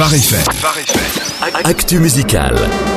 Phare. Actu musical.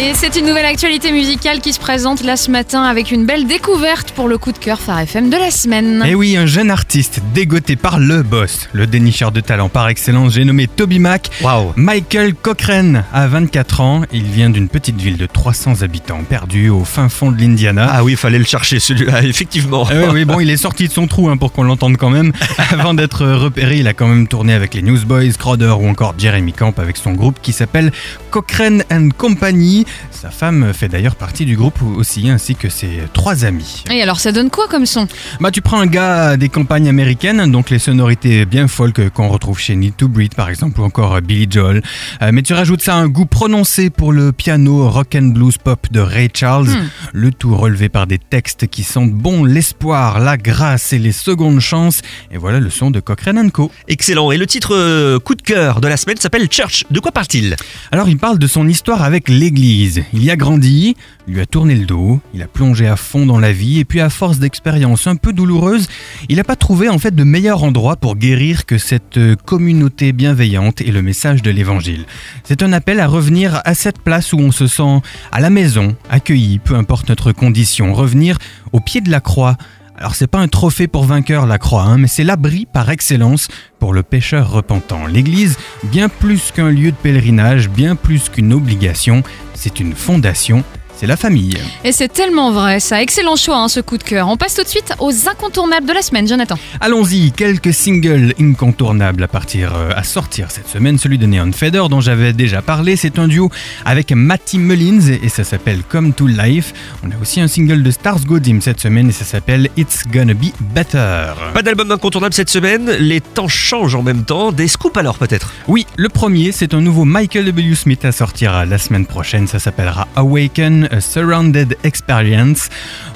Et c'est une nouvelle actualité musicale qui se présente là ce matin avec une belle découverte pour le coup de cœur Phare FM de la semaine. Et oui, un jeune artiste dégoté par le boss, le dénicheur de talent par excellence, j'ai nommé Toby Mac. Waouh. Michael Cochrane a 24 ans, il vient d'une petite ville de 300 habitants, perdu au fin fond de l'Indiana. Ah oui, il fallait le chercher celui-là, effectivement. Oui, oui, bon, il est sorti de son trou hein, pour qu'on l'entende quand même. Avant d'être repéré, il a quand même tourné avec les Newsboys, Crowder ou encore Jeremy Camp avec son groupe qui s'appelle Cochrane and Company. Sa femme fait d'ailleurs partie du groupe aussi, ainsi que ses trois amis. Et alors ça donne quoi comme son? Bah, tu prends un gars des campagnes américaines, donc les sonorités bien folk qu'on retrouve chez Need to Breed par exemple, ou encore Billy Joel. Euh, mais tu rajoutes ça un goût prononcé pour le piano rock and blues pop de Ray Charles, le tout relevé par des textes qui sentent bon l'espoir, la grâce et les secondes chances. Et voilà le son de Cochrane Co. Excellent. Et le titre euh, coup de cœur de la semaine s'appelle Church. De quoi parle-t-il? Alors il parle de son histoire avec l'église. Il y a grandi, lui a tourné le dos, il a plongé à fond dans la vie et puis à force d'expériences un peu douloureuses, il n'a pas trouvé en fait de meilleur endroit pour guérir que cette euh, communauté bienveillante et le message de l'évangile. C'est un appel à revenir à cette place où on se sent à la maison, accueilli, peu importe notre condition, revenir au pied de la croix. Alors c'est pas un trophée pour vainqueur la croix, hein, mais c'est l'abri par excellence pour le pécheur repentant. L'Église, bien plus qu'un lieu de pèlerinage, bien plus qu'une obligation, c'est une fondation, c'est la famille. Et c'est tellement vrai ça. Excellent choix hein, ce coup de cœur. On passe tout de suite aux incontournables de la semaine, Jonathan. Allons-y, quelques singles incontournables à partir euh, à sortir cette semaine. Celui de Neon Feather dont j'avais déjà parlé, c'est un duo avec Matty Mullins et ça s'appelle Come to Life. On a aussi un single de Stars Godim cette semaine et ça s'appelle It's Gonna Be Better. Pas d'album incontournable cette semaine. Les temps changent en même temps. Des scoops alors peut-être? Oui, le premier, c'est un nouveau Michael W. Smith à sortir la semaine prochaine. Ça s'appellera Awaken, a Surrounded Experience.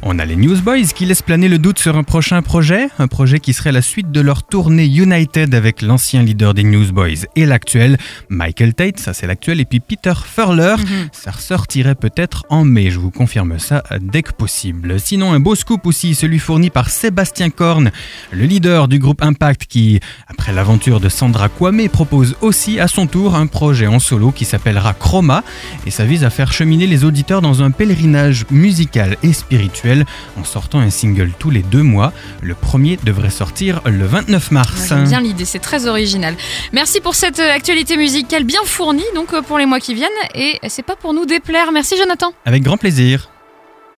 On a les Newsboys qui laissent planer le doute sur un prochain projet, un projet qui serait la suite de leur tournée United avec l'ancien leader des Newsboys et l'actuel Michael Tate, ça c'est l'actuel, et puis Peter Furler. Ça ressortirait peut-être en mai, je vous confirme ça dès que possible. Sinon, un beau scoop aussi, celui fourni par Sébastien Korn, le leader du groupe Impact qui, après l'aventure de Sandra Kwame, propose aussi à son tour un projet en solo qui s'appellera Chroma et ça vise à faire cheminer les auditeurs dans un pèlerinage musical et spirituel en sortant un single tous les deux mois. Le premier devrait sortir le 29 mars. J'aime bien l'idée, c'est très original. Merci pour cette euh, actualité musicale bien fournie donc euh, pour les mois qui viennent et c'est pas pour nous déplaire. Merci Jonathan. Avec grand plaisir.